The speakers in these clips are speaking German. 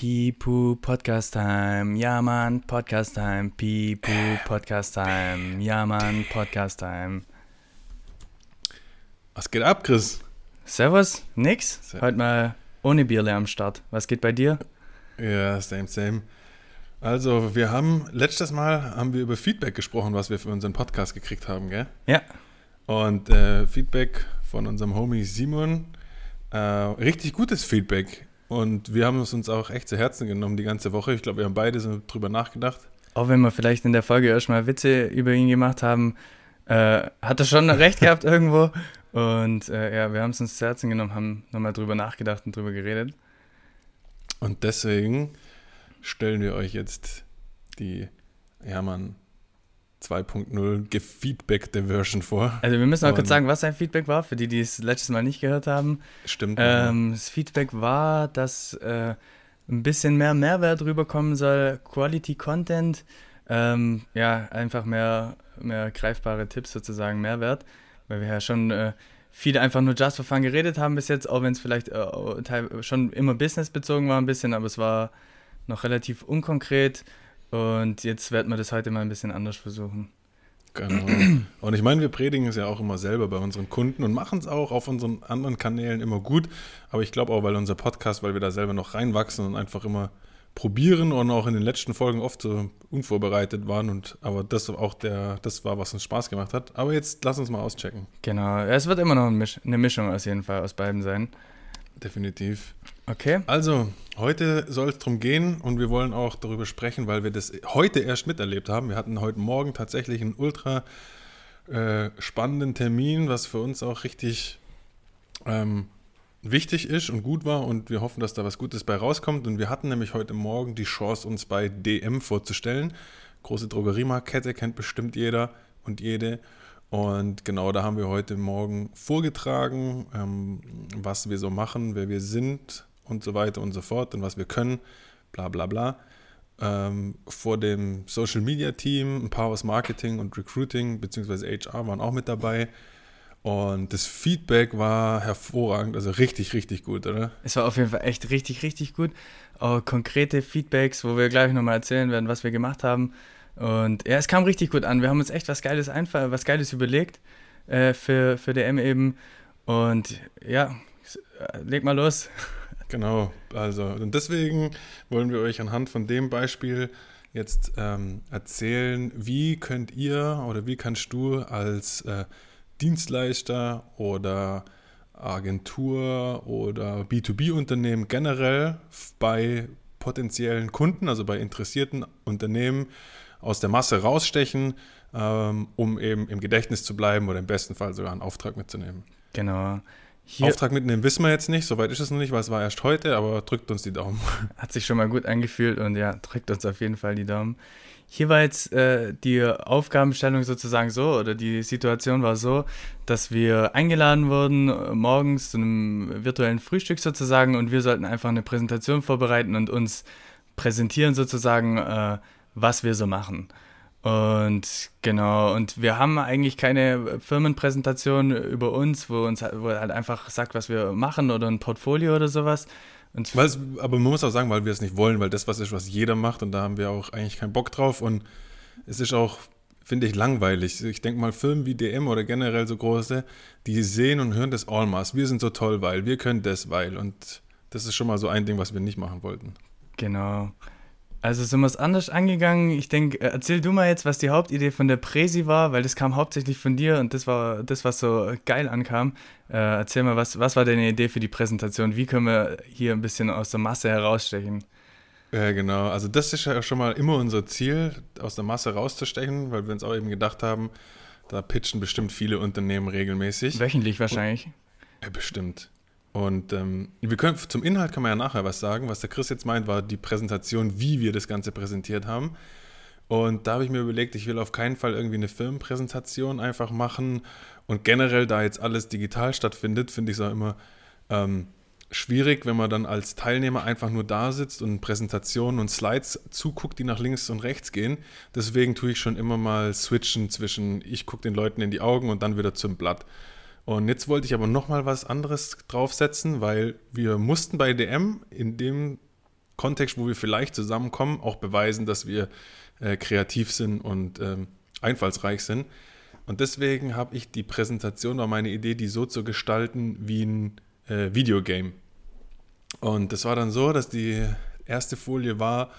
Pipu Podcast Time. Ja, Mann, Podcast Time. Pipu Podcast Time. Ja, Mann, Podcast Time. Was geht ab, Chris? Servus, nix. Heute mal ohne Bierle am Start. Was geht bei dir? Ja, same, same. Also, wir haben letztes Mal haben wir über Feedback gesprochen, was wir für unseren Podcast gekriegt haben, gell? Ja. Und äh, Feedback von unserem Homie Simon, äh, richtig gutes Feedback. Und wir haben es uns auch echt zu Herzen genommen die ganze Woche. Ich glaube, wir haben beide so drüber nachgedacht. Auch wenn wir vielleicht in der Folge erstmal Witze über ihn gemacht haben, äh, hat er schon recht gehabt irgendwo. Und äh, ja, wir haben es uns zu Herzen genommen, haben nochmal drüber nachgedacht und drüber geredet. Und deswegen stellen wir euch jetzt die Hermann 2.0 gefeedbackte Version vor. Also wir müssen auch kurz sagen, was sein Feedback war, für die, die es letztes Mal nicht gehört haben. Stimmt. Ähm, das Feedback war, dass äh, ein bisschen mehr Mehrwert rüberkommen soll, Quality Content, ähm, ja, einfach mehr, mehr greifbare Tipps sozusagen, Mehrwert, weil wir ja schon äh, viel einfach nur Just for Fun geredet haben bis jetzt, auch wenn es vielleicht äh, schon immer businessbezogen war ein bisschen, aber es war noch relativ unkonkret und jetzt werden wir das heute mal ein bisschen anders versuchen. Genau. Und ich meine, wir predigen es ja auch immer selber bei unseren Kunden und machen es auch auf unseren anderen Kanälen immer gut. Aber ich glaube auch, weil unser Podcast, weil wir da selber noch reinwachsen und einfach immer probieren und auch in den letzten Folgen oft so unvorbereitet waren. Und aber das auch der, das war, was uns Spaß gemacht hat. Aber jetzt lass uns mal auschecken. Genau. Es wird immer noch eine Mischung aus jeden Fall aus beiden sein. Definitiv. Okay. Also, heute soll es darum gehen und wir wollen auch darüber sprechen, weil wir das heute erst miterlebt haben. Wir hatten heute Morgen tatsächlich einen ultra äh, spannenden Termin, was für uns auch richtig ähm, wichtig ist und gut war und wir hoffen, dass da was Gutes bei rauskommt. Und wir hatten nämlich heute Morgen die Chance, uns bei DM vorzustellen. Große Drogeriemarktkette kennt bestimmt jeder und jede. Und genau da haben wir heute Morgen vorgetragen, ähm, was wir so machen, wer wir sind und so weiter und so fort und was wir können, bla bla bla. Ähm, vor dem Social Media Team, ein paar aus Marketing und Recruiting bzw. HR waren auch mit dabei. Und das Feedback war hervorragend, also richtig, richtig gut, oder? Es war auf jeden Fall echt richtig, richtig gut. Auch konkrete Feedbacks, wo wir gleich nochmal erzählen werden, was wir gemacht haben. Und ja, es kam richtig gut an. Wir haben uns echt was Geiles einfach, was Geiles überlegt äh, für, für DM eben. Und ja, leg mal los. Genau, also und deswegen wollen wir euch anhand von dem Beispiel jetzt ähm, erzählen, wie könnt ihr oder wie kannst du als äh, Dienstleister oder Agentur oder B2B-Unternehmen generell bei potenziellen Kunden, also bei interessierten Unternehmen, aus der Masse rausstechen, ähm, um eben im Gedächtnis zu bleiben oder im besten Fall sogar einen Auftrag mitzunehmen. Genau. Hier Auftrag mitnehmen wissen wir jetzt nicht, soweit ist es noch nicht, weil es war erst heute, aber drückt uns die Daumen. Hat sich schon mal gut angefühlt und ja, drückt uns auf jeden Fall die Daumen. Hier war jetzt äh, die Aufgabenstellung sozusagen so oder die Situation war so, dass wir eingeladen wurden äh, morgens zu einem virtuellen Frühstück sozusagen und wir sollten einfach eine Präsentation vorbereiten und uns präsentieren sozusagen, äh, was wir so machen. Und genau, und wir haben eigentlich keine Firmenpräsentation über uns, wo uns wo halt einfach sagt, was wir machen oder ein Portfolio oder sowas. Und aber man muss auch sagen, weil wir es nicht wollen, weil das was ist, was jeder macht und da haben wir auch eigentlich keinen Bock drauf und es ist auch, finde ich, langweilig. Ich denke mal, Firmen wie DM oder generell so große, die sehen und hören das Allmaß. Wir sind so toll, weil wir können das, weil und das ist schon mal so ein Ding, was wir nicht machen wollten. Genau. Also sind wir es anders angegangen. Ich denke, äh, erzähl du mal jetzt, was die Hauptidee von der Präsi war, weil das kam hauptsächlich von dir und das war das, was so geil ankam. Äh, erzähl mal, was, was war deine Idee für die Präsentation? Wie können wir hier ein bisschen aus der Masse herausstechen? Ja, genau. Also das ist ja schon mal immer unser Ziel, aus der Masse rauszustechen, weil wir uns auch eben gedacht haben, da pitchen bestimmt viele Unternehmen regelmäßig. Wöchentlich wahrscheinlich. Und, ja, bestimmt. Und ähm, wir können, zum Inhalt kann man ja nachher was sagen. Was der Chris jetzt meint, war die Präsentation, wie wir das Ganze präsentiert haben. Und da habe ich mir überlegt, ich will auf keinen Fall irgendwie eine Firmenpräsentation einfach machen. Und generell, da jetzt alles digital stattfindet, finde ich es auch immer ähm, schwierig, wenn man dann als Teilnehmer einfach nur da sitzt und Präsentationen und Slides zuguckt, die nach links und rechts gehen. Deswegen tue ich schon immer mal switchen zwischen, ich gucke den Leuten in die Augen und dann wieder zum Blatt. Und jetzt wollte ich aber nochmal was anderes draufsetzen, weil wir mussten bei DM in dem Kontext, wo wir vielleicht zusammenkommen, auch beweisen, dass wir äh, kreativ sind und ähm, einfallsreich sind. Und deswegen habe ich die Präsentation, war meine Idee, die so zu gestalten wie ein äh, Videogame. Und das war dann so, dass die erste Folie war,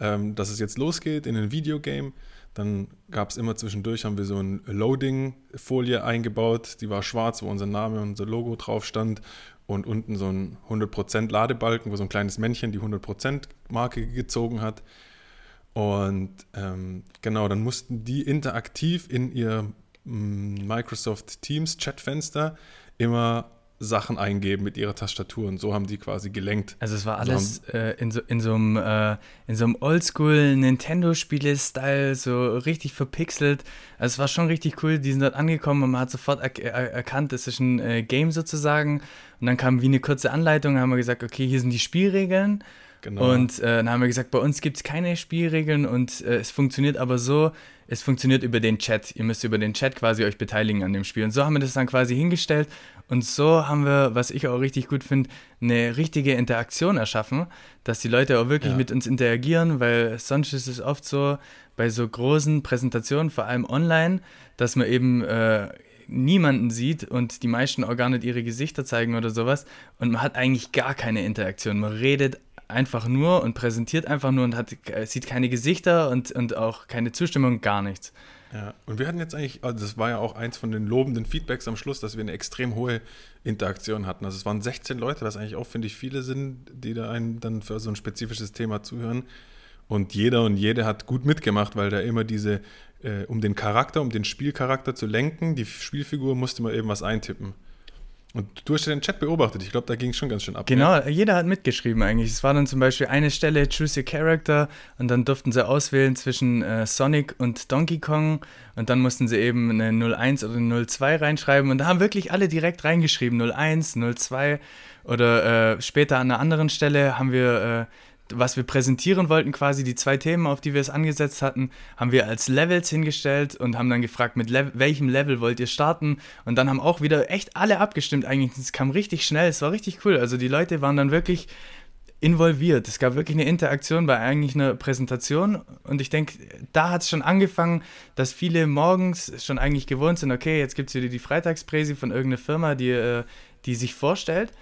ähm, dass es jetzt losgeht in ein Videogame. Dann gab es immer zwischendurch, haben wir so eine Loading-Folie eingebaut, die war schwarz, wo unser Name und unser Logo drauf stand und unten so ein 100% Ladebalken, wo so ein kleines Männchen die 100% Marke gezogen hat. Und ähm, genau, dann mussten die interaktiv in ihr mm, Microsoft Teams Chatfenster immer Sachen eingeben mit ihrer Tastatur und so haben die quasi gelenkt. Also es war alles so äh, in, so, in so einem, äh, so einem Oldschool Nintendo-Spiele-Style, so richtig verpixelt. Also es war schon richtig cool, die sind dort angekommen und man hat sofort er er erkannt, das ist ein äh, Game sozusagen. Und dann kam wie eine kurze Anleitung, haben wir gesagt, okay, hier sind die Spielregeln. Genau. Und äh, dann haben wir gesagt, bei uns gibt es keine Spielregeln und äh, es funktioniert aber so, es funktioniert über den Chat. Ihr müsst über den Chat quasi euch beteiligen an dem Spiel. Und so haben wir das dann quasi hingestellt. Und so haben wir, was ich auch richtig gut finde, eine richtige Interaktion erschaffen, dass die Leute auch wirklich ja. mit uns interagieren, weil sonst ist es oft so bei so großen Präsentationen, vor allem online, dass man eben äh, niemanden sieht und die meisten auch gar nicht ihre Gesichter zeigen oder sowas. Und man hat eigentlich gar keine Interaktion. Man redet einfach nur und präsentiert einfach nur und hat, äh, sieht keine Gesichter und, und auch keine Zustimmung, gar nichts. Ja, und wir hatten jetzt eigentlich, also das war ja auch eins von den lobenden Feedbacks am Schluss, dass wir eine extrem hohe Interaktion hatten. Also es waren 16 Leute, was eigentlich auch, finde ich, viele sind, die da einen dann für so ein spezifisches Thema zuhören. Und jeder und jede hat gut mitgemacht, weil da immer diese, äh, um den Charakter, um den Spielcharakter zu lenken, die Spielfigur musste man eben was eintippen. Und du hast ja den Chat beobachtet. Ich glaube, da ging es schon ganz schön ab. Genau, ja. jeder hat mitgeschrieben eigentlich. Es war dann zum Beispiel eine Stelle, Choose Your Character, und dann durften sie auswählen zwischen äh, Sonic und Donkey Kong. Und dann mussten sie eben eine 01 oder eine 02 reinschreiben. Und da haben wirklich alle direkt reingeschrieben: 01, 02. Oder äh, später an einer anderen Stelle haben wir. Äh, was wir präsentieren wollten, quasi die zwei Themen, auf die wir es angesetzt hatten, haben wir als Levels hingestellt und haben dann gefragt, mit Le welchem Level wollt ihr starten? Und dann haben auch wieder echt alle abgestimmt eigentlich. Es kam richtig schnell, es war richtig cool. Also die Leute waren dann wirklich involviert. Es gab wirklich eine Interaktion bei eigentlich einer Präsentation und ich denke, da hat es schon angefangen, dass viele morgens schon eigentlich gewohnt sind, okay, jetzt gibt es wieder die Freitagspräsi von irgendeiner Firma, die, äh, die sich vorstellt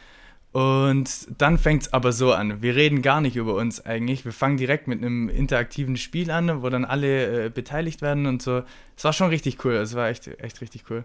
und dann fängt es aber so an. Wir reden gar nicht über uns eigentlich. Wir fangen direkt mit einem interaktiven Spiel an, wo dann alle äh, beteiligt werden und so. Es war schon richtig cool. Es war echt, echt richtig cool.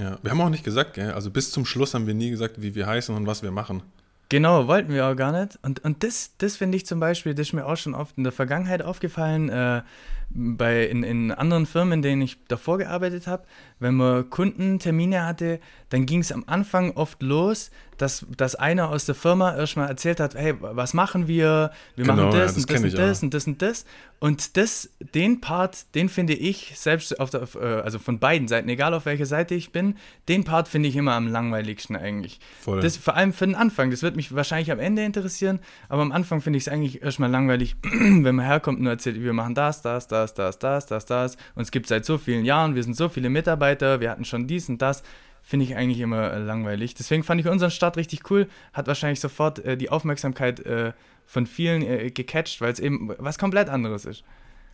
Ja, wir haben auch nicht gesagt, gell? also bis zum Schluss haben wir nie gesagt, wie wir heißen und was wir machen. Genau, wollten wir auch gar nicht. Und, und das, das finde ich zum Beispiel, das ist mir auch schon oft in der Vergangenheit aufgefallen, äh, bei, in, in anderen Firmen, in denen ich davor gearbeitet habe, wenn man Kundentermine hatte, dann ging es am Anfang oft los, dass, dass einer aus der Firma erstmal erzählt hat, hey, was machen wir? Wir genau, machen das, ja, das und das und das und das und das. Und das, den Part, den finde ich, selbst auf der, äh, also von beiden Seiten, egal auf welcher Seite ich bin, den Part finde ich immer am langweiligsten eigentlich. Voll. Das, vor allem für den Anfang. Das wird mich wahrscheinlich am Ende interessieren, aber am Anfang finde ich es eigentlich erstmal langweilig, wenn man herkommt und erzählt, wir machen das, das, das, das, das, das, das. Und es gibt seit so vielen Jahren, wir sind so viele Mitarbeiter, wir hatten schon dies und das finde ich eigentlich immer äh, langweilig. Deswegen fand ich unseren Start richtig cool, hat wahrscheinlich sofort äh, die Aufmerksamkeit äh, von vielen äh, gecatcht, weil es eben was komplett anderes ist.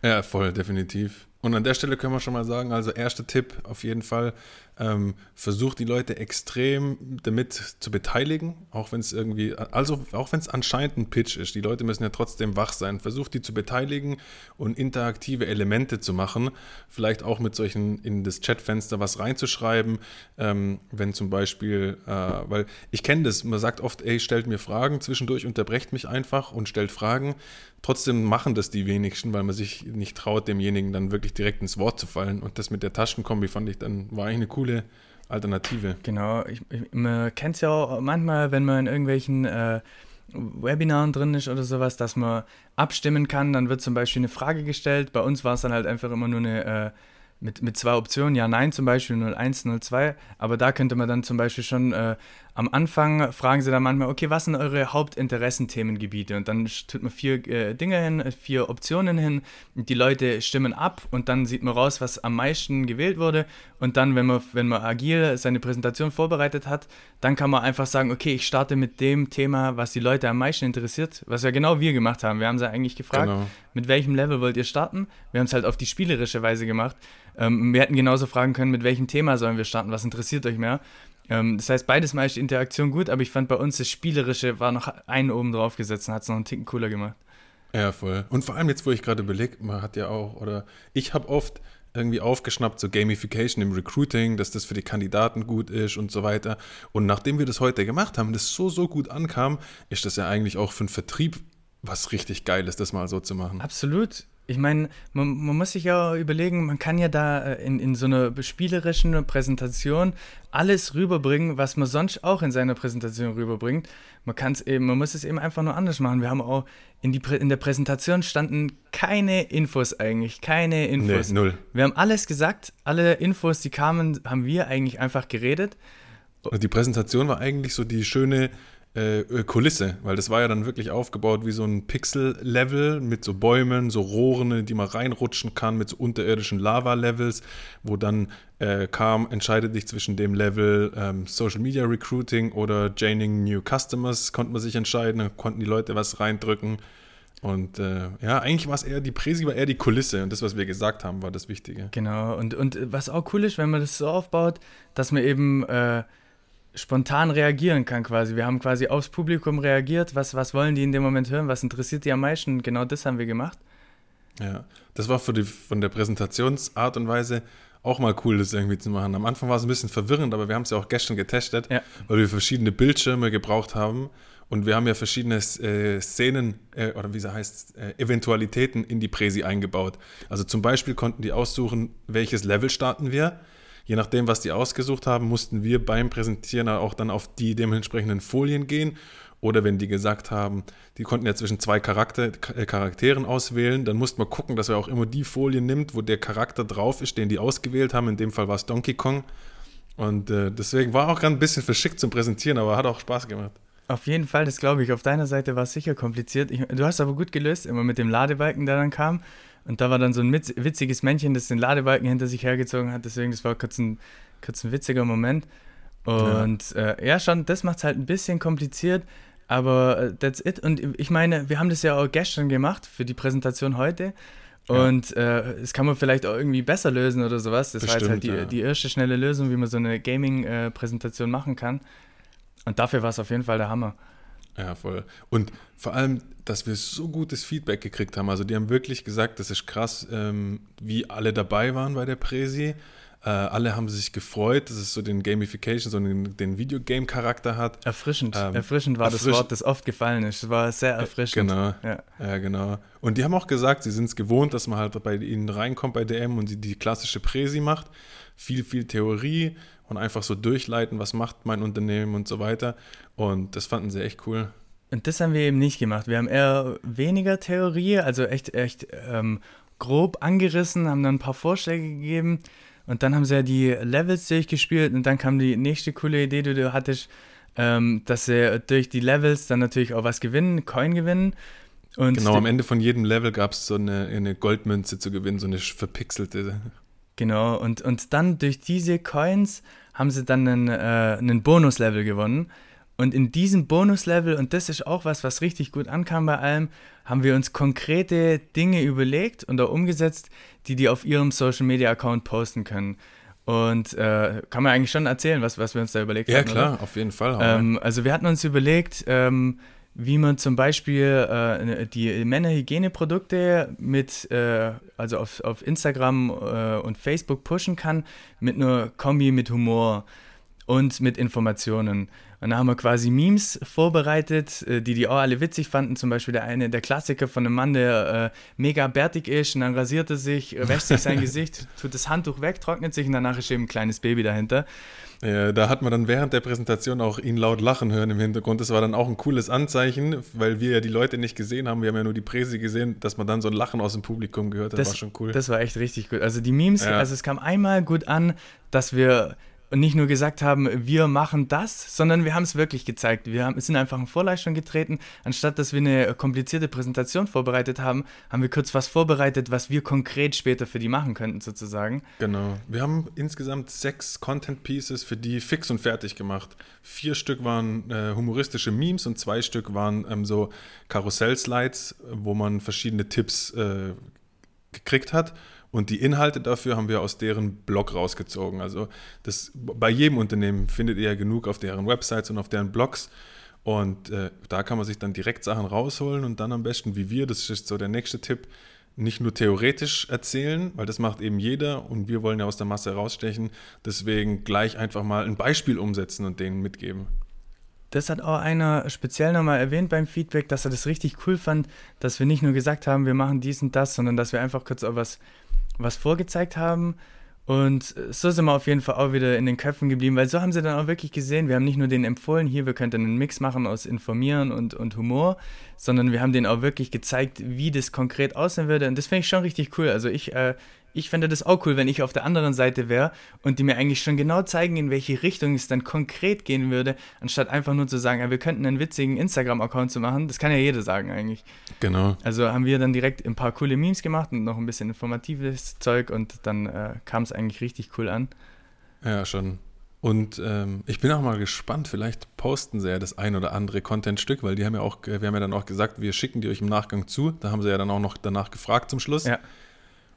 Ja, voll, definitiv. Und an der Stelle können wir schon mal sagen, also erster Tipp auf jeden Fall, ähm, versucht die Leute extrem damit zu beteiligen, auch wenn es irgendwie, also auch wenn es anscheinend ein Pitch ist, die Leute müssen ja trotzdem wach sein, versucht die zu beteiligen und interaktive Elemente zu machen, vielleicht auch mit solchen in das Chatfenster was reinzuschreiben, ähm, wenn zum Beispiel, äh, weil ich kenne das, man sagt oft, ey, stellt mir Fragen, zwischendurch unterbrecht mich einfach und stellt Fragen, trotzdem machen das die wenigsten, weil man sich nicht traut, demjenigen dann wirklich direkt ins Wort zu fallen. Und das mit der Taschenkombi fand ich dann, war eigentlich eine coole Alternative. Genau, ich, ich, man kennt es ja auch manchmal, wenn man in irgendwelchen äh, Webinaren drin ist oder sowas, dass man abstimmen kann, dann wird zum Beispiel eine Frage gestellt. Bei uns war es dann halt einfach immer nur eine, äh, mit, mit zwei Optionen, ja, nein zum Beispiel, 01, 02. Aber da könnte man dann zum Beispiel schon äh, am Anfang fragen sie dann manchmal, okay, was sind eure Hauptinteressenthemengebiete? Und dann tut man vier äh, Dinge hin, äh, vier Optionen hin, und die Leute stimmen ab und dann sieht man raus, was am meisten gewählt wurde. Und dann, wenn man, wenn man agil seine Präsentation vorbereitet hat, dann kann man einfach sagen, okay, ich starte mit dem Thema, was die Leute am meisten interessiert, was ja genau wir gemacht haben. Wir haben sie eigentlich gefragt, genau. mit welchem Level wollt ihr starten? Wir haben es halt auf die spielerische Weise gemacht. Ähm, wir hätten genauso fragen können, mit welchem Thema sollen wir starten, was interessiert euch mehr? Ähm, das heißt, beides mal ist Interaktion gut, aber ich fand bei uns das Spielerische war noch einen oben drauf gesetzt und hat es noch einen Ticken cooler gemacht. Ja, voll. Und vor allem jetzt, wo ich gerade überlege, man hat ja auch, oder ich habe oft irgendwie aufgeschnappt, so Gamification im Recruiting, dass das für die Kandidaten gut ist und so weiter. Und nachdem wir das heute gemacht haben, das so, so gut ankam, ist das ja eigentlich auch für den Vertrieb was richtig geil ist, das mal so zu machen. Absolut ich meine, man, man, muss sich ja überlegen, man kann ja da äh, in, in so einer spielerischen Präsentation alles rüberbringen, was man sonst auch in seiner Präsentation rüberbringt. Man kann es eben, man muss es eben einfach nur anders machen. Wir haben auch in, die, in der Präsentation standen keine Infos eigentlich, keine Infos. Nee, null. Wir haben alles gesagt, alle Infos, die kamen, haben wir eigentlich einfach geredet. Und die Präsentation war eigentlich so die schöne äh, äh, Kulisse, weil das war ja dann wirklich aufgebaut wie so ein Pixel-Level mit so Bäumen, so Rohren, in die man reinrutschen kann, mit so unterirdischen Lava-Levels, wo dann äh, kam, entscheidet sich zwischen dem Level ähm, Social Media Recruiting oder Jaining New Customers, konnte man sich entscheiden, konnten die Leute was reindrücken. Und äh, ja, eigentlich war es eher, die Präsi war eher die Kulisse und das, was wir gesagt haben, war das Wichtige. Genau, und, und was auch cool ist, wenn man das so aufbaut, dass man eben äh, spontan reagieren kann quasi. Wir haben quasi aufs Publikum reagiert, was, was wollen die in dem Moment hören, was interessiert die am meisten. Genau das haben wir gemacht. Ja, das war für die, von der Präsentationsart und Weise auch mal cool, das irgendwie zu machen. Am Anfang war es ein bisschen verwirrend, aber wir haben es ja auch gestern getestet, ja. weil wir verschiedene Bildschirme gebraucht haben. Und wir haben ja verschiedene äh, Szenen äh, oder wie sie heißt, äh, Eventualitäten in die Präsi eingebaut. Also zum Beispiel konnten die aussuchen, welches Level starten wir je nachdem, was die ausgesucht haben, mussten wir beim Präsentieren auch dann auf die dementsprechenden Folien gehen. Oder wenn die gesagt haben, die konnten ja zwischen zwei Charakter, äh, Charakteren auswählen, dann mussten wir gucken, dass er auch immer die Folie nimmt, wo der Charakter drauf ist, den die ausgewählt haben. In dem Fall war es Donkey Kong. Und äh, deswegen war auch ein bisschen verschickt zum Präsentieren, aber hat auch Spaß gemacht. Auf jeden Fall, das glaube ich. Auf deiner Seite war es sicher kompliziert. Ich, du hast aber gut gelöst, immer mit dem Ladebalken, der dann kam. Und da war dann so ein witziges Männchen, das den Ladebalken hinter sich hergezogen hat. Deswegen, das war kurz ein, kurz ein witziger Moment. Und ja, äh, ja schon, das macht es halt ein bisschen kompliziert. Aber äh, that's it. Und ich meine, wir haben das ja auch gestern gemacht für die Präsentation heute. Und ja. äh, das kann man vielleicht auch irgendwie besser lösen oder sowas. Das Bestimmt, war jetzt halt die, ja. die erste schnelle Lösung, wie man so eine Gaming-Präsentation machen kann. Und dafür war es auf jeden Fall der Hammer. Ja, voll. Und vor allem, dass wir so gutes Feedback gekriegt haben. Also die haben wirklich gesagt, das ist krass, ähm, wie alle dabei waren bei der Präsi. Äh, alle haben sich gefreut, dass es so den Gamification, so den, den Videogame-Charakter hat. Erfrischend. Ähm, erfrischend war erfrisch das Wort, das oft gefallen ist. Es war sehr erfrischend. Genau. Ja. ja. genau. Und die haben auch gesagt, sie sind es gewohnt, dass man halt bei ihnen reinkommt bei DM und sie die klassische Präsi macht. Viel, viel Theorie und einfach so durchleiten, was macht mein Unternehmen und so weiter. Und das fanden sie echt cool. Und das haben wir eben nicht gemacht. Wir haben eher weniger Theorie, also echt, echt ähm, grob angerissen, haben dann ein paar Vorschläge gegeben und dann haben sie ja die Levels durchgespielt und dann kam die nächste coole Idee, die du hattest, ähm, dass sie durch die Levels dann natürlich auch was gewinnen, Coin gewinnen. Und genau, am Ende von jedem Level gab es so eine, eine Goldmünze zu gewinnen, so eine verpixelte. Genau, und, und dann durch diese Coins haben sie dann einen, äh, einen Bonuslevel gewonnen. Und in diesem Bonuslevel, und das ist auch was, was richtig gut ankam bei allem, haben wir uns konkrete Dinge überlegt und auch umgesetzt, die die auf ihrem Social Media Account posten können. Und äh, kann man eigentlich schon erzählen, was, was wir uns da überlegt ja, haben? Ja, klar, oder? auf jeden Fall. Ähm, also wir hatten uns überlegt, ähm, wie man zum Beispiel äh, die Männerhygieneprodukte mit, äh, also auf, auf Instagram äh, und Facebook pushen kann, mit einer Kombi mit Humor. Und mit Informationen. Und da haben wir quasi Memes vorbereitet, äh, die die auch alle witzig fanden. Zum Beispiel der eine, der Klassiker von einem Mann, der äh, mega bärtig ist und dann rasiert er sich, wäscht sich sein Gesicht, tut das Handtuch weg, trocknet sich und danach ist eben ein kleines Baby dahinter. Ja, da hat man dann während der Präsentation auch ihn laut lachen hören im Hintergrund. Das war dann auch ein cooles Anzeichen, weil wir ja die Leute nicht gesehen haben. Wir haben ja nur die Präse gesehen, dass man dann so ein Lachen aus dem Publikum gehört hat. Das war schon cool. Das war echt richtig gut. Also die Memes, Ja. also es kam einmal gut an, dass wir nicht nur gesagt haben, wir machen das, sondern wir haben es wirklich gezeigt. Wir haben, sind einfach in Vorleistung getreten. Anstatt dass wir eine komplizierte Präsentation vorbereitet haben, haben wir kurz was vorbereitet, was wir konkret später für die machen könnten, sozusagen. Genau. Wir haben insgesamt sechs Content Pieces für die fix und fertig gemacht. Vier Stück waren äh, humoristische Memes und zwei Stück waren ähm, so Karussell-Slides, wo man verschiedene Tipps äh, gekriegt hat. Und die Inhalte dafür haben wir aus deren Blog rausgezogen. Also das, bei jedem Unternehmen findet ihr ja genug auf deren Websites und auf deren Blogs. Und äh, da kann man sich dann direkt Sachen rausholen und dann am besten wie wir, das ist so der nächste Tipp, nicht nur theoretisch erzählen, weil das macht eben jeder und wir wollen ja aus der Masse rausstechen. Deswegen gleich einfach mal ein Beispiel umsetzen und denen mitgeben. Das hat auch einer speziell nochmal erwähnt beim Feedback, dass er das richtig cool fand, dass wir nicht nur gesagt haben, wir machen dies und das, sondern dass wir einfach kurz auch was, was vorgezeigt haben. Und so sind wir auf jeden Fall auch wieder in den Köpfen geblieben, weil so haben sie dann auch wirklich gesehen, wir haben nicht nur denen empfohlen, hier, wir könnten einen Mix machen aus Informieren und, und Humor, sondern wir haben denen auch wirklich gezeigt, wie das konkret aussehen würde. Und das finde ich schon richtig cool. Also ich, äh, ich fände das auch cool, wenn ich auf der anderen Seite wäre und die mir eigentlich schon genau zeigen, in welche Richtung es dann konkret gehen würde, anstatt einfach nur zu sagen, ja, wir könnten einen witzigen Instagram-Account zu machen. Das kann ja jeder sagen eigentlich. Genau. Also haben wir dann direkt ein paar coole Memes gemacht und noch ein bisschen informatives Zeug und dann äh, kam es eigentlich richtig cool an. Ja, schon. Und ähm, ich bin auch mal gespannt, vielleicht posten sie ja das ein oder andere Contentstück, weil die haben ja auch, wir haben ja dann auch gesagt, wir schicken die euch im Nachgang zu. Da haben sie ja dann auch noch danach gefragt zum Schluss. Ja.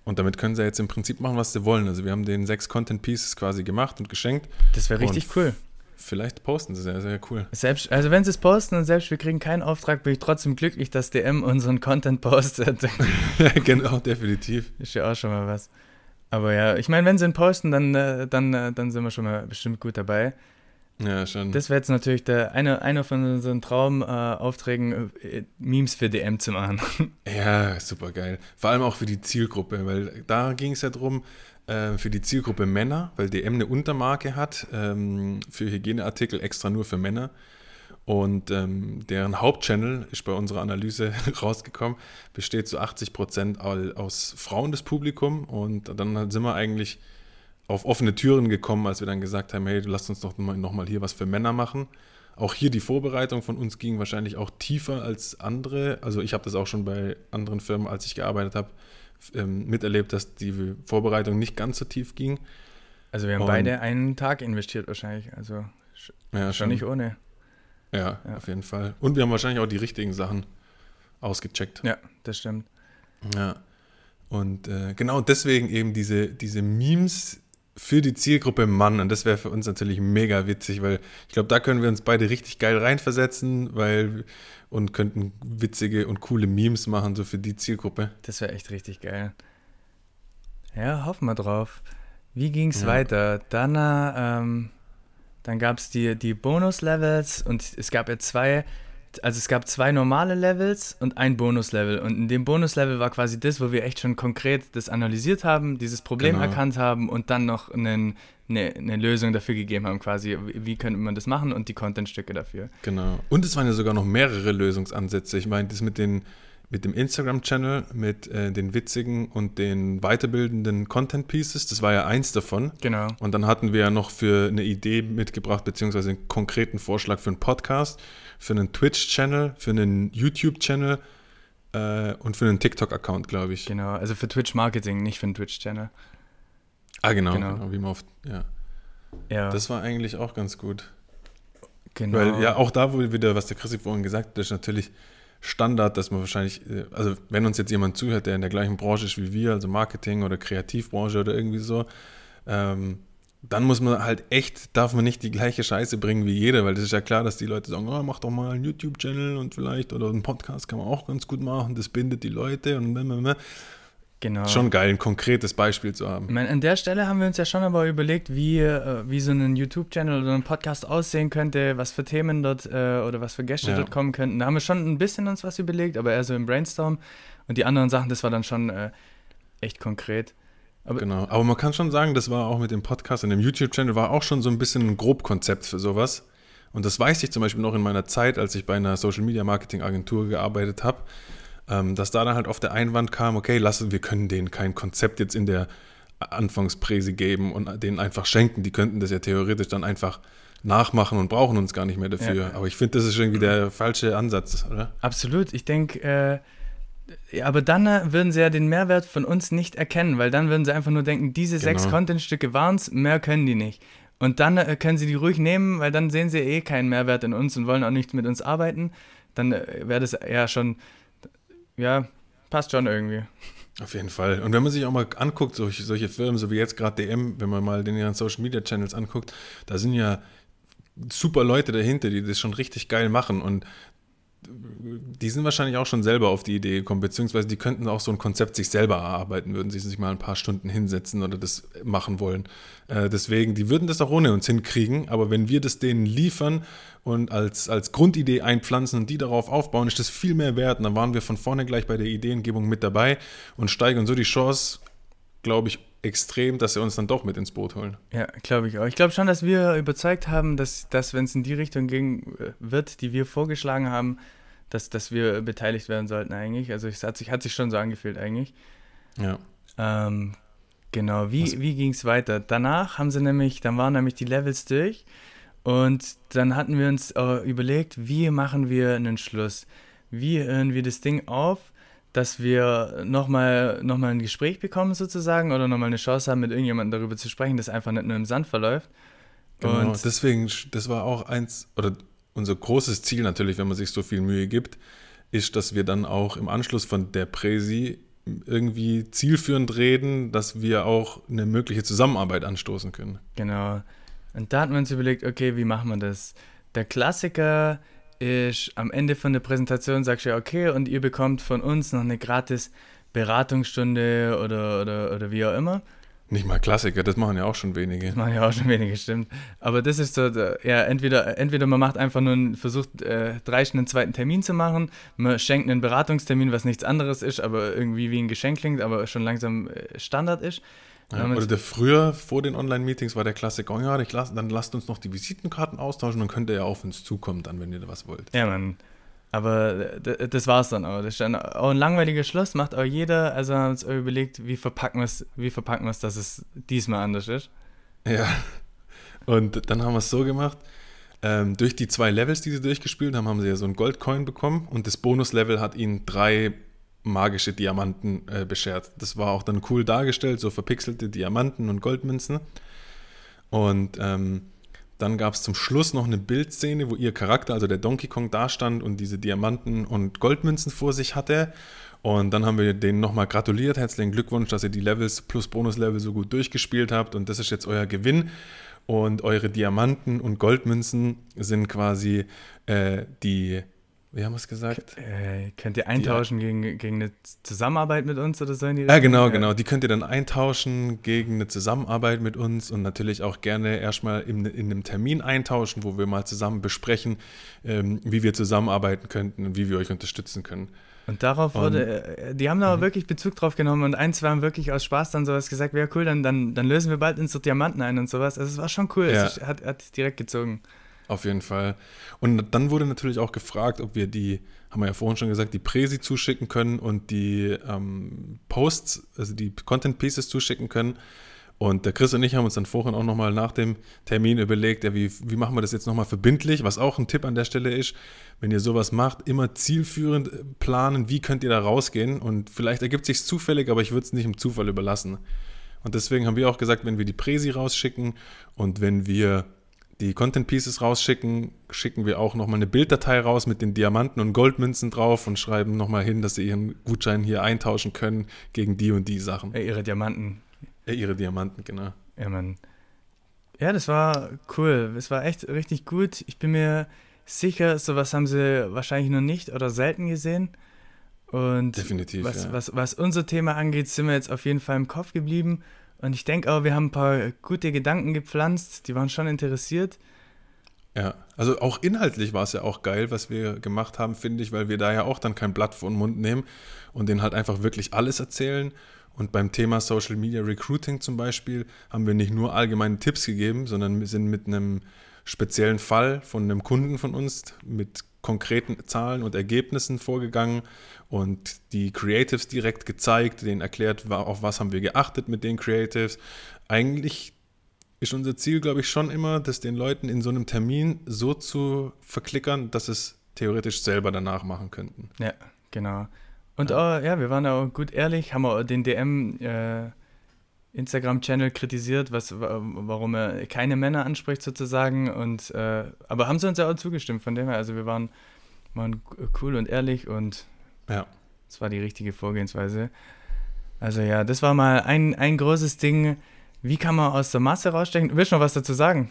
Und damit können sie jetzt im Prinzip machen, was sie wollen. Also wir haben den sechs Content Pieces quasi gemacht und geschenkt. Das wäre richtig Und cool. Vielleicht posten sie es ja, sehr cool. Selbst, also wenn sie es posten und selbst wir kriegen keinen Auftrag, bin ich trotzdem glücklich, dass DM unseren Content postet. ja, genau, definitiv. Ist ja auch schon mal was. Aber ja, ich meine, wenn sie ihn posten, dann, äh, dann, äh, dann sind wir schon mal bestimmt gut dabei. Ja, schon. Das wäre jetzt natürlich der, eine, einer von unseren Traumaufträgen, äh, Memes für DM zu machen. Ja, super geil. Vor allem auch für die Zielgruppe, weil da ging es ja drum, äh, für die Zielgruppe Männer, weil DM eine Untermarke hat ähm, für Hygieneartikel extra nur für Männer. Und ähm, deren Hauptchannel ist bei unserer Analyse rausgekommen, besteht zu 80 Prozent aus Frauen des Publikum. Und dann sind wir eigentlich auf offene Türen gekommen, als wir dann gesagt haben, hey, lasst uns doch mal, noch mal hier was für Männer machen. Auch hier die Vorbereitung von uns ging wahrscheinlich auch tiefer als andere. Also ich habe das auch schon bei anderen Firmen, als ich gearbeitet habe, ähm, miterlebt, dass die Vorbereitung nicht ganz so tief ging. Also wir haben Und- beide einen Tag investiert wahrscheinlich. Also sch- Ja, schon nicht ohne. Ja, Ja. auf jeden Fall. Und wir haben wahrscheinlich auch die richtigen Sachen ausgecheckt. Ja, das stimmt. Ja. Und äh, genau deswegen eben diese, diese Memes für die Zielgruppe Mann. Und das wäre für uns natürlich mega witzig, weil ich glaube, da können wir uns beide richtig geil reinversetzen, weil und könnten witzige und coole Memes machen, so für die Zielgruppe. Das wäre echt richtig geil. Ja, hoffen wir drauf. Wie ging es Ja. weiter? Dann, äh, ähm, dann gab es die, die Bonus-Levels und es gab ja zwei, also es gab zwei normale Levels und ein Bonus-Level. Und in dem Bonus-Level war quasi das, wo wir echt schon konkret das analysiert haben, dieses Problem Genau. erkannt haben und dann noch einen, eine, eine Lösung dafür gegeben haben, quasi, wie, wie könnte man das machen und die Content-Stücke dafür. Genau. Und es waren ja sogar noch mehrere Lösungsansätze. Ich meine, das mit, den, mit dem Instagram-Channel, mit äh, den witzigen und den weiterbildenden Content-Pieces, das war ja eins davon. Genau. Und dann hatten wir ja noch für eine Idee mitgebracht, beziehungsweise einen konkreten Vorschlag für einen Podcast, für einen Twitch-Channel, für einen YouTube-Channel äh, und für einen TikTok-Account, glaube ich. Genau, also für Twitch-Marketing, nicht für einen Twitch-Channel. Ah, genau, Genau. genau. wie man oft, ja. Ja, Das war eigentlich auch ganz gut. genau. Weil ja, auch da, wo wieder, was der Chrissy vorhin gesagt hat, ist natürlich Standard, dass man wahrscheinlich, äh, also wenn uns jetzt jemand zuhört, der in der gleichen Branche ist wie wir, also Marketing oder Kreativbranche oder irgendwie so, ähm, dann muss man halt echt, darf man nicht die gleiche Scheiße bringen wie jeder, weil das ist ja klar, dass die Leute sagen, oh, mach doch mal einen YouTube-Channel und vielleicht oder einen Podcast kann man auch ganz gut machen, das bindet die Leute und blablabla. Genau. Schon geil, ein konkretes Beispiel zu haben. Ich meine, an der Stelle haben wir uns ja schon aber überlegt, wie, äh, wie so ein YouTube-Channel oder ein Podcast aussehen könnte, was für Themen dort äh, oder was für Gäste ja. dort kommen könnten. Da haben wir schon ein bisschen uns was überlegt, aber eher so im Brainstorm. Und die anderen Sachen, das war dann schon äh, echt konkret. Aber genau, aber man kann schon sagen, das war auch mit dem Podcast und dem YouTube-Channel war auch schon so ein bisschen ein Grobkonzept für sowas. Und das weiß ich zum Beispiel noch in meiner Zeit, als ich bei einer Social-Media-Marketing-Agentur gearbeitet habe ähm, dass da dann halt oft der Einwand kam, okay, lassen, wir können denen kein Konzept jetzt in der Anfangspräse geben und denen einfach schenken. Die könnten das ja theoretisch dann einfach nachmachen und brauchen uns gar nicht mehr dafür. Ja. Aber ich finde, das ist irgendwie der falsche Ansatz, oder? Absolut. Ich denke, äh, aber dann äh, würden sie ja den Mehrwert von uns nicht erkennen, weil dann würden sie einfach nur denken, diese genau. sechs Contentstücke waren es, mehr können die nicht. Und dann äh, können sie die ruhig nehmen, weil dann sehen sie eh keinen Mehrwert in uns und wollen auch nicht mit uns arbeiten. Dann äh, wäre das ja schon ja, passt schon irgendwie. Auf jeden Fall. Und wenn man sich auch mal anguckt, solche, solche Firmen, so wie jetzt gerade DM, wenn man mal den ihren Social Media Channels anguckt, da sind ja super Leute dahinter, die das schon richtig geil machen. Und die sind wahrscheinlich auch schon selber auf die Idee gekommen, beziehungsweise die könnten auch so ein Konzept sich selber erarbeiten, würden sie sich mal ein paar Stunden hinsetzen oder das machen wollen. Äh, deswegen, die würden das auch ohne uns hinkriegen, aber wenn wir das denen liefern und als, als Grundidee einpflanzen und die darauf aufbauen, ist das viel mehr wert. Und dann waren wir von vorne gleich bei der Ideengebung mit dabei und steigern so die Chance, glaube ich, extrem, dass sie uns dann doch mit ins Boot holen. Ja, glaube ich auch. Ich glaube schon, dass wir überzeugt haben, dass, dass wenn es in die Richtung gehen äh, wird, die wir vorgeschlagen haben, dass, dass wir beteiligt werden sollten eigentlich. Also es hat sich, hat sich schon so angefühlt eigentlich. Ja. Ähm, genau, wie, wie ging es weiter? Danach haben sie nämlich, dann waren nämlich die Levels durch und dann hatten wir uns äh, überlegt, wie machen wir einen Schluss? Wie hören wir das Ding auf? dass wir nochmal noch mal ein Gespräch bekommen sozusagen oder nochmal eine Chance haben, mit irgendjemandem darüber zu sprechen, das einfach nicht nur im Sand verläuft. Genau, und deswegen, das war auch eins, oder unser großes Ziel natürlich, wenn man sich so viel Mühe gibt, ist, dass wir dann auch im Anschluss von der Präsi irgendwie zielführend reden, dass wir auch eine mögliche Zusammenarbeit anstoßen können. Genau. Und da hatten wir uns überlegt, okay, wie machen wir das? Der Klassiker ist am Ende von der Präsentation sagst du ja, okay, und ihr bekommt von uns noch eine gratis Beratungsstunde oder, oder, oder wie auch immer. Nicht mal Klassiker, das machen ja auch schon wenige. Das machen ja auch schon wenige, stimmt. Aber das ist so, ja, entweder, entweder man macht einfach nur einen, versucht, äh, drei einen zweiten Termin zu machen, man schenkt einen Beratungstermin, was nichts anderes ist, aber irgendwie wie ein Geschenk klingt, aber schon langsam äh, Standard ist. Ja, oder der früher, vor den Online-Meetings, war der Klassiker, oh ja, lass, dann lasst uns noch die Visitenkarten austauschen, dann könnt ihr ja auf uns zukommen, dann, wenn ihr da was wollt. Ja, Mann. Aber das war's dann auch. Das dann auch ein langweiliger Schluss, macht auch jeder. Also haben wir uns überlegt, wie verpacken wir es, wie verpacken wir es, dass es diesmal anders ist. Ja. Und dann haben wir es so gemacht. Ähm, durch die zwei Levels, die sie durchgespielt haben, haben sie ja so ein Goldcoin bekommen und das Bonuslevel hat ihnen drei magische Diamanten äh, beschert. Das war auch dann cool dargestellt, so verpixelte Diamanten und Goldmünzen. Und ähm, dann gab es zum Schluss noch eine Bildszene, wo ihr Charakter, also der Donkey Kong, da stand und diese Diamanten und Goldmünzen vor sich hatte. Und dann haben wir denen nochmal gratuliert. Herzlichen Glückwunsch, dass ihr die Levels plus Bonuslevel so gut durchgespielt habt. Und das ist jetzt euer Gewinn. Und eure Diamanten und Goldmünzen sind quasi äh, die wie haben wir es gesagt? Äh, könnt ihr eintauschen gegen, gegen eine Zusammenarbeit mit uns oder so in die Ja, genau, ja. genau. Die könnt ihr dann eintauschen gegen eine Zusammenarbeit mit uns und natürlich auch gerne erstmal in, in einem Termin eintauschen, wo wir mal zusammen besprechen, ähm, wie wir zusammenarbeiten könnten und wie wir euch unterstützen können. Und darauf wurde, und, äh, die haben da mhm. wirklich Bezug drauf genommen und ein, zwei haben wirklich aus Spaß dann sowas gesagt, wäre cool, dann, dann, dann lösen wir bald unsere Diamanten ein und sowas. Also es war schon cool, ja. es hat, hat direkt gezogen. Auf jeden Fall. Und dann wurde natürlich auch gefragt, ob wir die, haben wir ja vorhin schon gesagt, die Präsi zuschicken können und die ähm, Posts, also die Content Pieces zuschicken können. Und der Chris und ich haben uns dann vorhin auch nochmal nach dem Termin überlegt, ja, wie, wie machen wir das jetzt nochmal verbindlich? Was auch ein Tipp an der Stelle ist, wenn ihr sowas macht, immer zielführend äh, planen, wie könnt ihr da rausgehen? Und vielleicht ergibt sich zufällig, aber ich würde es nicht im Zufall überlassen. Und deswegen haben wir auch gesagt, wenn wir die Präsi rausschicken und wenn wir die Content Pieces rausschicken, schicken wir auch nochmal eine Bilddatei raus mit den Diamanten und Goldmünzen drauf und schreiben nochmal hin, dass sie ihren Gutschein hier eintauschen können gegen die und die Sachen. Äh, ihre Diamanten. Äh, ihre Diamanten, genau. Ja, Mann. Ja, das war cool. Es war echt richtig gut. Ich bin mir sicher, sowas haben sie wahrscheinlich noch nicht oder selten gesehen. Und Definitiv, was, ja. was, was unser Thema angeht, sind wir jetzt auf jeden Fall im Kopf geblieben. Und ich denke auch, wir haben ein paar gute Gedanken gepflanzt, die waren schon interessiert. Ja, also auch inhaltlich war es ja auch geil, was wir gemacht haben, finde ich, weil wir da ja auch dann kein Blatt vor den Mund nehmen und denen halt einfach wirklich alles erzählen. Und beim Thema Social Media Recruiting zum Beispiel haben wir nicht nur allgemeine Tipps gegeben, sondern wir sind mit einem speziellen Fall von einem Kunden von uns mit konkreten Zahlen und Ergebnissen vorgegangen und die Creatives direkt gezeigt, denen erklärt, auf was haben wir geachtet mit den Creatives. Eigentlich ist unser Ziel, glaube ich, schon immer, das den Leuten in so einem Termin so zu verklickern, dass es theoretisch selber danach machen könnten. Ja, genau. Und ja, auch, ja wir waren auch gut ehrlich, haben auch den DM äh, Instagram-Channel kritisiert, was, warum er keine Männer anspricht sozusagen. Und äh, aber haben sie uns ja auch zugestimmt, von dem her. Also wir waren, waren cool und ehrlich und ja. das war die richtige Vorgehensweise. Also ja, das war mal ein, ein großes Ding. Wie kann man aus der Masse rausstechen? Willst du noch was dazu sagen?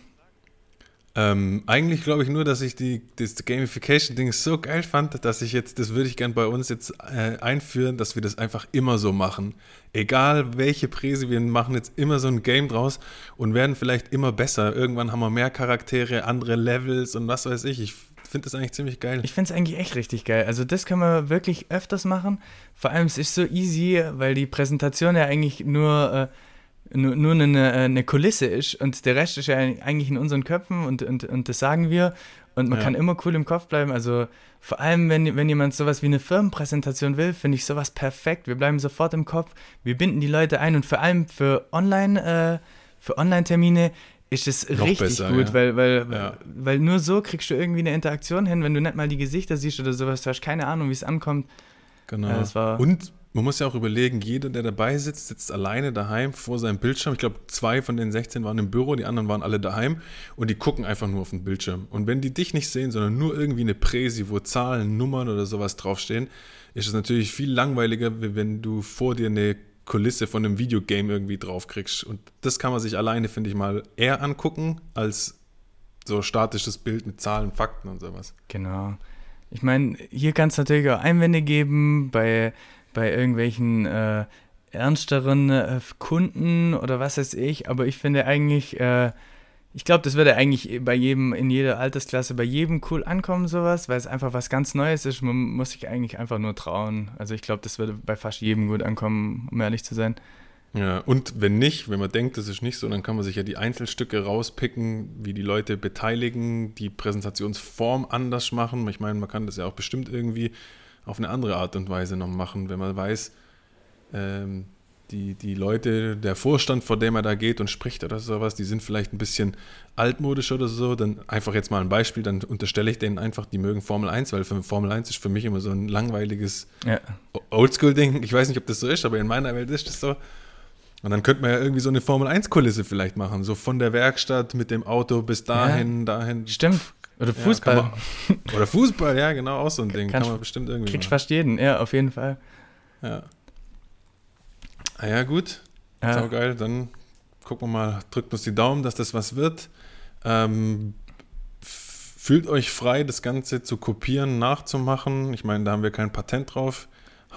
Ähm, eigentlich glaube ich nur, dass ich die, das Gamification-Ding so geil fand, dass ich jetzt, das würde ich gern bei uns jetzt äh, einführen, dass wir das einfach immer so machen. Egal welche Präse, wir machen jetzt immer so ein Game draus und werden vielleicht immer besser. Irgendwann haben wir mehr Charaktere, andere Levels und was weiß ich. Ich finde das eigentlich ziemlich geil. Ich finde es eigentlich echt richtig geil. Also das können wir wirklich öfters machen. Vor allem es ist so easy, weil die Präsentation ja eigentlich nur... Äh, nur, nur eine, eine Kulisse ist und der Rest ist ja eigentlich in unseren Köpfen und, und, und das sagen wir und man ja. kann immer cool im Kopf bleiben. Also vor allem, wenn, wenn jemand sowas wie eine Firmenpräsentation will, finde ich sowas perfekt. Wir bleiben sofort im Kopf, wir binden die Leute ein und vor allem für Online, äh, für Online-Termine ist es Noch richtig besser, gut, ja. weil, weil, ja. weil nur so kriegst du irgendwie eine Interaktion hin, wenn du nicht mal die Gesichter siehst oder sowas, du hast keine Ahnung, wie es ankommt. Genau. Ja, und man muss ja auch überlegen, jeder, der dabei sitzt, sitzt alleine daheim vor seinem Bildschirm. Ich glaube, zwei von den 16 waren im Büro, die anderen waren alle daheim und die gucken einfach nur auf den Bildschirm. Und wenn die dich nicht sehen, sondern nur irgendwie eine Präsi, wo Zahlen, Nummern oder sowas draufstehen, ist es natürlich viel langweiliger, wenn du vor dir eine Kulisse von einem Videogame irgendwie draufkriegst. Und das kann man sich alleine, finde ich mal, eher angucken, als so statisches Bild mit Zahlen, Fakten und sowas. Genau. Ich meine, hier kann es natürlich auch Einwände geben bei bei irgendwelchen äh, ernsteren äh, Kunden oder was weiß ich, aber ich finde eigentlich, äh, ich glaube, das würde eigentlich bei jedem, in jeder Altersklasse, bei jedem cool ankommen, sowas, weil es einfach was ganz Neues ist. Man muss sich eigentlich einfach nur trauen. Also ich glaube, das würde bei fast jedem gut ankommen, um ehrlich zu sein. Ja, und wenn nicht, wenn man denkt, das ist nicht so, dann kann man sich ja die Einzelstücke rauspicken, wie die Leute beteiligen, die Präsentationsform anders machen. Ich meine, man kann das ja auch bestimmt irgendwie auf eine andere Art und Weise noch machen, wenn man weiß, ähm, die, die Leute, der Vorstand, vor dem er da geht und spricht oder sowas, die sind vielleicht ein bisschen altmodisch oder so, dann einfach jetzt mal ein Beispiel, dann unterstelle ich denen einfach, die mögen Formel 1, weil für Formel 1 ist für mich immer so ein langweiliges ja. Oldschool-Ding. Ich weiß nicht, ob das so ist, aber in meiner Welt ist das so. Und dann könnte man ja irgendwie so eine Formel 1-Kulisse vielleicht machen, so von der Werkstatt mit dem Auto bis dahin, ja, dahin. Stimmt. Oder Fußball. Ja, man, oder Fußball, ja, genau, auch so ein Ding. Kann, kann man bestimmt irgendwie. Kriegst fast jeden, ja, auf jeden Fall. Ja. Ah ja, gut. Ja. Sau geil. Dann gucken wir mal, drückt uns die Daumen, dass das was wird. Ähm, fühlt euch frei, das Ganze zu kopieren, nachzumachen. Ich meine, da haben wir kein Patent drauf.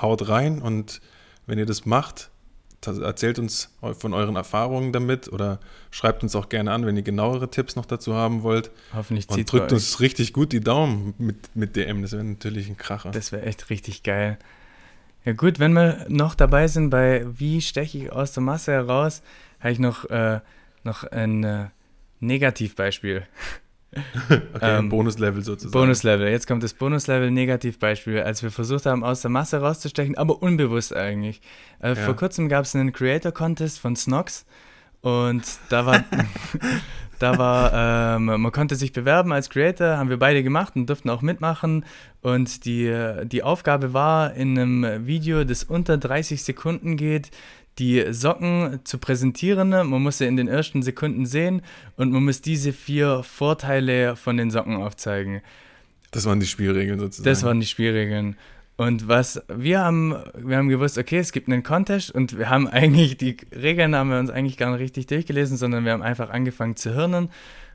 Haut rein und wenn ihr das macht, erzählt uns von euren Erfahrungen damit oder schreibt uns auch gerne an, wenn ihr genauere Tipps noch dazu haben wollt. Hoffentlich zieht Und drückt uns richtig gut die Daumen mit, mit DM. Das wäre natürlich ein Kracher. Das wäre echt richtig geil. Ja gut, wenn wir noch dabei sind bei wie steche ich aus der Masse heraus, habe ich noch, äh, noch ein äh, Negativbeispiel. okay, ähm, Bonuslevel sozusagen. Bonuslevel. Jetzt kommt das Bonuslevel Negativbeispiel, als wir versucht haben, aus der Masse rauszustechen, aber unbewusst eigentlich. Äh, ja. Vor kurzem gab es einen Creator Contest von Snox und da war, da war, ähm, man konnte sich bewerben als Creator, haben wir beide gemacht und durften auch mitmachen. Und die, die Aufgabe war, in einem Video, das unter 30 Sekunden geht, die Socken zu präsentieren. Man muss sie in den ersten Sekunden sehen und man muss diese vier Vorteile von den Socken aufzeigen. Das waren die Spielregeln sozusagen. Das waren die Spielregeln. Und was wir haben, wir haben gewusst, okay, es gibt einen Contest und wir haben eigentlich die Regeln haben wir uns eigentlich gar nicht richtig durchgelesen, sondern wir haben einfach angefangen zu hirnen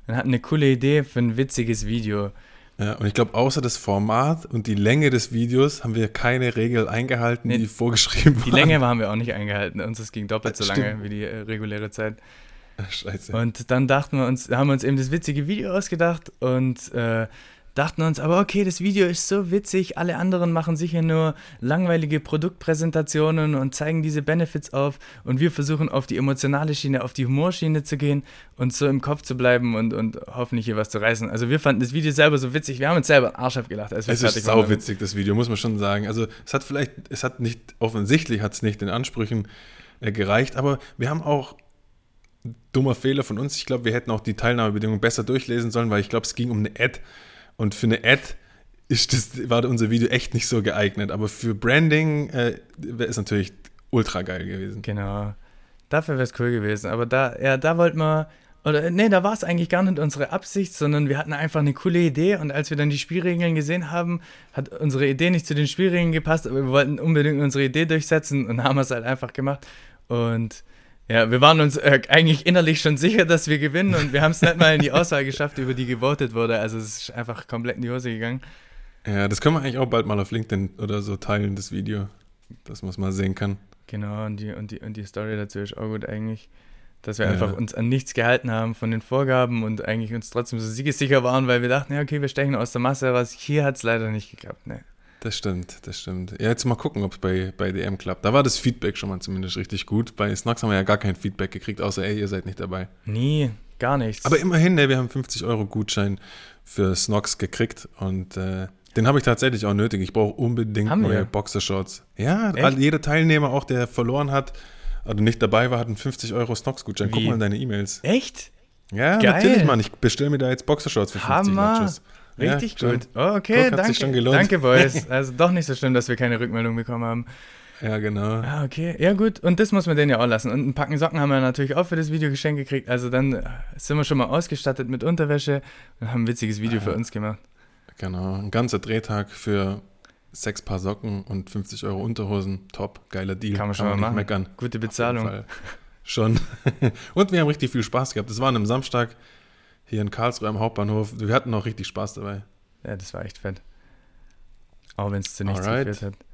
und hatten eine coole Idee für ein witziges Video. Ja, und ich glaube, außer das Format und die Länge des Videos haben wir keine Regel eingehalten, Nee, die vorgeschrieben Die waren. Länge haben wir auch nicht eingehalten. Uns es ging doppelt so Stimmt. lange wie die äh, reguläre Zeit. Scheiße. Und dann dachten wir uns, haben wir uns eben das witzige Video ausgedacht und äh, dachten uns, aber okay, das Video ist so witzig, alle anderen machen sicher nur langweilige Produktpräsentationen und zeigen diese Benefits auf und wir versuchen auf die emotionale Schiene, auf die Humorschiene zu gehen und so im Kopf zu bleiben und, und hoffentlich hier was zu reißen. Also wir fanden das Video selber so witzig, wir haben uns selber einen Arsch abgelacht, als wir Es ist waren. sauwitzig, das Video, muss man schon sagen. Also es hat vielleicht, es hat nicht, offensichtlich hat es nicht den Ansprüchen äh, gereicht, aber wir haben auch dummer Fehler von uns. Ich glaube, wir hätten auch die Teilnahmebedingungen besser durchlesen sollen, weil ich glaube, es ging um eine Ad und für eine Ad ist das, war unser Video echt nicht so geeignet. Aber für Branding äh, wäre es natürlich ultra geil gewesen. Genau. Dafür wäre es cool gewesen. Aber da, ja, da wollten wir, oder nee, da war es eigentlich gar nicht unsere Absicht, sondern wir hatten einfach eine coole Idee und als wir dann die Spielregeln gesehen haben, hat unsere Idee nicht zu den Spielregeln gepasst, aber wir wollten unbedingt unsere Idee durchsetzen und haben es halt einfach gemacht. Und ja, wir waren uns äh, eigentlich innerlich schon sicher, dass wir gewinnen und wir haben es nicht mal in die Auswahl geschafft, über die gewotet wurde. Also es ist einfach komplett in die Hose gegangen. Ja, das können wir eigentlich auch bald mal auf LinkedIn oder so teilen, das Video, dass man es mal sehen kann. Genau, und die, und, die, und die Story dazu ist auch gut eigentlich, dass wir Ja. einfach uns an nichts gehalten haben von den Vorgaben und eigentlich uns trotzdem so siegessicher waren, weil wir dachten, ja, okay, wir stechen aus der Masse raus. Hier hat es leider nicht geklappt. Ne. Das stimmt, das stimmt. Ja, jetzt mal gucken, ob es bei, bei DM klappt. Da war das Feedback schon mal zumindest richtig gut. Bei Snacks haben wir ja gar kein Feedback gekriegt, außer, ey, ihr seid nicht dabei. Nie, gar nichts. Aber immerhin, ne, wir haben 50 Euro Gutschein für Snox gekriegt und äh, den habe ich tatsächlich auch nötig. Ich brauche unbedingt Haben neue wir? Boxershorts. Ja, Echt? jeder Teilnehmer, auch der verloren hat, also nicht dabei war, hat einen 50 Euro Snox-Gutschein. Guck mal in deine E-Mails. Echt? Ja, Geil. natürlich, Mann. Ich bestelle mir da jetzt Boxershorts für 50 Hammer. Nachos. Richtig Ja, gut. Oh, okay, hat danke. sich schon gelohnt. Danke, Boys. Also doch nicht so schlimm, dass wir keine Rückmeldung bekommen haben. Ja, genau. Ah, okay. Ja, gut. Und das muss man denen ja auch lassen. Und ein Packen Socken haben wir natürlich auch für das Video geschenkt gekriegt. Also dann äh, sind wir schon mal ausgestattet mit Unterwäsche und haben ein witziges Video für uns gemacht. Genau, ein ganzer Drehtag für sechs Paar Socken und 50 Euro Unterhosen. Top, geiler Deal. Kann man schon mal nicht machen. meckern. Gute Bezahlung. Schon. und wir haben richtig viel Spaß gehabt. Das war an einem Samstag hier in Karlsruhe am Hauptbahnhof. Wir hatten auch richtig Spaß dabei. Ja, das war echt fett. Auch wenn es zu nichts Alright. geführt hat.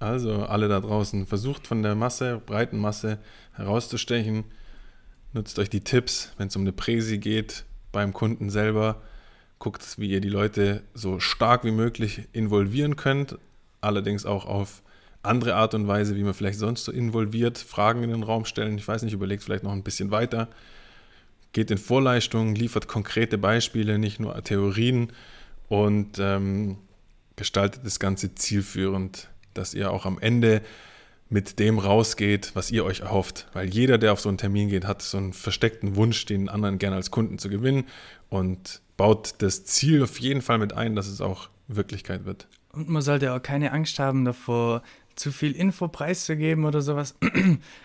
Also alle da draußen, versucht von der Masse, breiten Masse herauszustechen. Nutzt euch die Tipps, wenn es um eine Präsi geht, beim Kunden selber. Guckt, wie ihr die Leute so stark wie möglich involvieren könnt. Allerdings auch auf andere Art und Weise, wie man vielleicht sonst so involviert. Fragen in den Raum stellen. Ich weiß nicht, überlegt vielleicht noch ein bisschen weiter. Geht in Vorleistungen, liefert konkrete Beispiele, nicht nur Theorien und ähm, gestaltet das Ganze zielführend, dass ihr auch am Ende mit dem rausgeht, was ihr euch erhofft. Weil jeder, der auf so einen Termin geht, hat so einen versteckten Wunsch, den anderen gerne als Kunden zu gewinnen und baut das Ziel auf jeden Fall mit ein, dass es auch Wirklichkeit wird. Und man sollte auch keine Angst haben davor, zu viel Info preiszugeben oder sowas.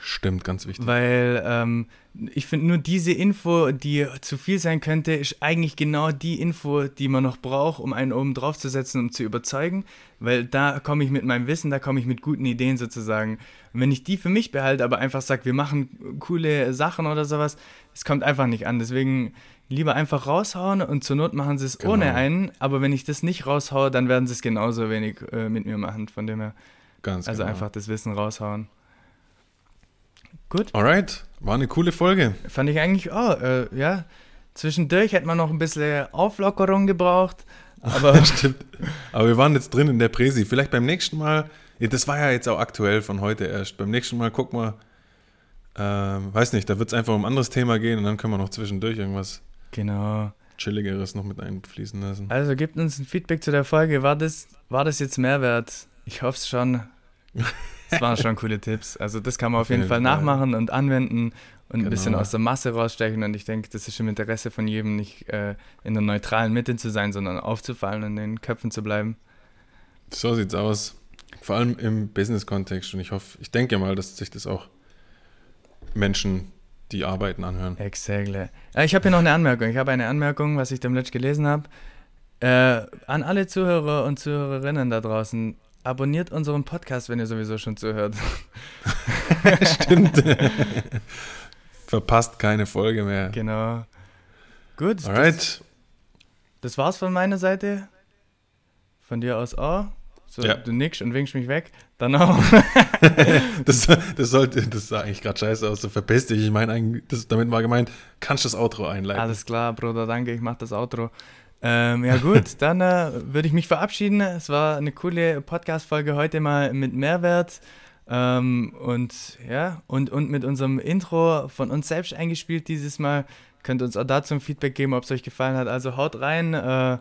Stimmt, ganz wichtig. Weil ähm, ich finde, nur diese Info, die zu viel sein könnte, ist eigentlich genau die Info, die man noch braucht, um einen oben drauf zu setzen, um zu überzeugen. Weil da komme ich mit meinem Wissen, da komme ich mit guten Ideen sozusagen. Und wenn ich die für mich behalte, aber einfach sage, wir machen coole Sachen oder sowas, es kommt einfach nicht an. Deswegen lieber einfach raushauen und zur Not machen sie es Genau. ohne einen. Aber wenn ich das nicht raushaue, dann werden sie es genauso wenig äh, mit mir machen. Von dem her, Ganz also genau. einfach das Wissen raushauen. Gut. Alright, war eine coole Folge. Fand ich eigentlich auch, äh, ja. Zwischendurch hätte man noch ein bisschen Auflockerung gebraucht, aber Stimmt. Aber wir waren jetzt drin in der Präsi. Vielleicht beim nächsten Mal, ja, das war ja jetzt auch aktuell von heute erst. Beim nächsten Mal gucken wir, ähm, weiß nicht, da wird es einfach um ein anderes Thema gehen und dann können wir noch zwischendurch irgendwas genau. Chilligeres noch mit einfließen lassen. Also gebt uns ein Feedback zu der Folge. War das, war das jetzt Mehrwert? Ich hoffe es schon. Es waren schon coole Tipps. Also das kann man auf, Auf jeden jeden Fall Fall. nachmachen und anwenden und ein Genau. bisschen aus der Masse rausstechen. Und ich denke, das ist im Interesse von jedem, nicht äh, in der neutralen Mitte zu sein, sondern aufzufallen und in den Köpfen zu bleiben. So sieht's aus. Vor allem im Business-Kontext. Und ich hoffe, ich denke mal, dass sich das auch Menschen, die arbeiten, anhören. Exactly. Äh, Ich habe hier noch eine Anmerkung. Ich habe eine Anmerkung, was ich dem letzten gelesen habe. Äh, an alle Zuhörer und Zuhörerinnen da draußen, abonniert unseren Podcast, wenn ihr sowieso schon zuhört. Stimmt. Verpasst keine Folge mehr. genau. Gut. Alright. das war's von meiner Seite. Von dir aus auch. So, Ja. du nickst und winkst mich weg. Dann auch. Das, das sollte, das sah eigentlich gerade scheiße aus, so verpiss dich. Ich meine eigentlich, das, damit war gemeint, kannst du das Outro einleiten. Alles klar, Bruder, danke, ich mach das Outro. Ähm, ja gut, dann äh, würde ich mich verabschieden. Es war eine coole Podcast-Folge heute mal mit Mehrwert. Ähm, und ja, und, und mit unserem Intro von uns selbst eingespielt dieses Mal. Könnt uns auch dazu ein Feedback geben, ob es euch gefallen hat. Also haut rein. Äh,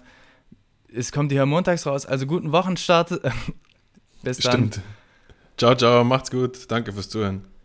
es kommt hier montags raus. Also guten Wochenstart. Bis dann. Stimmt. Ciao, ciao, macht's gut. Danke fürs Zuhören.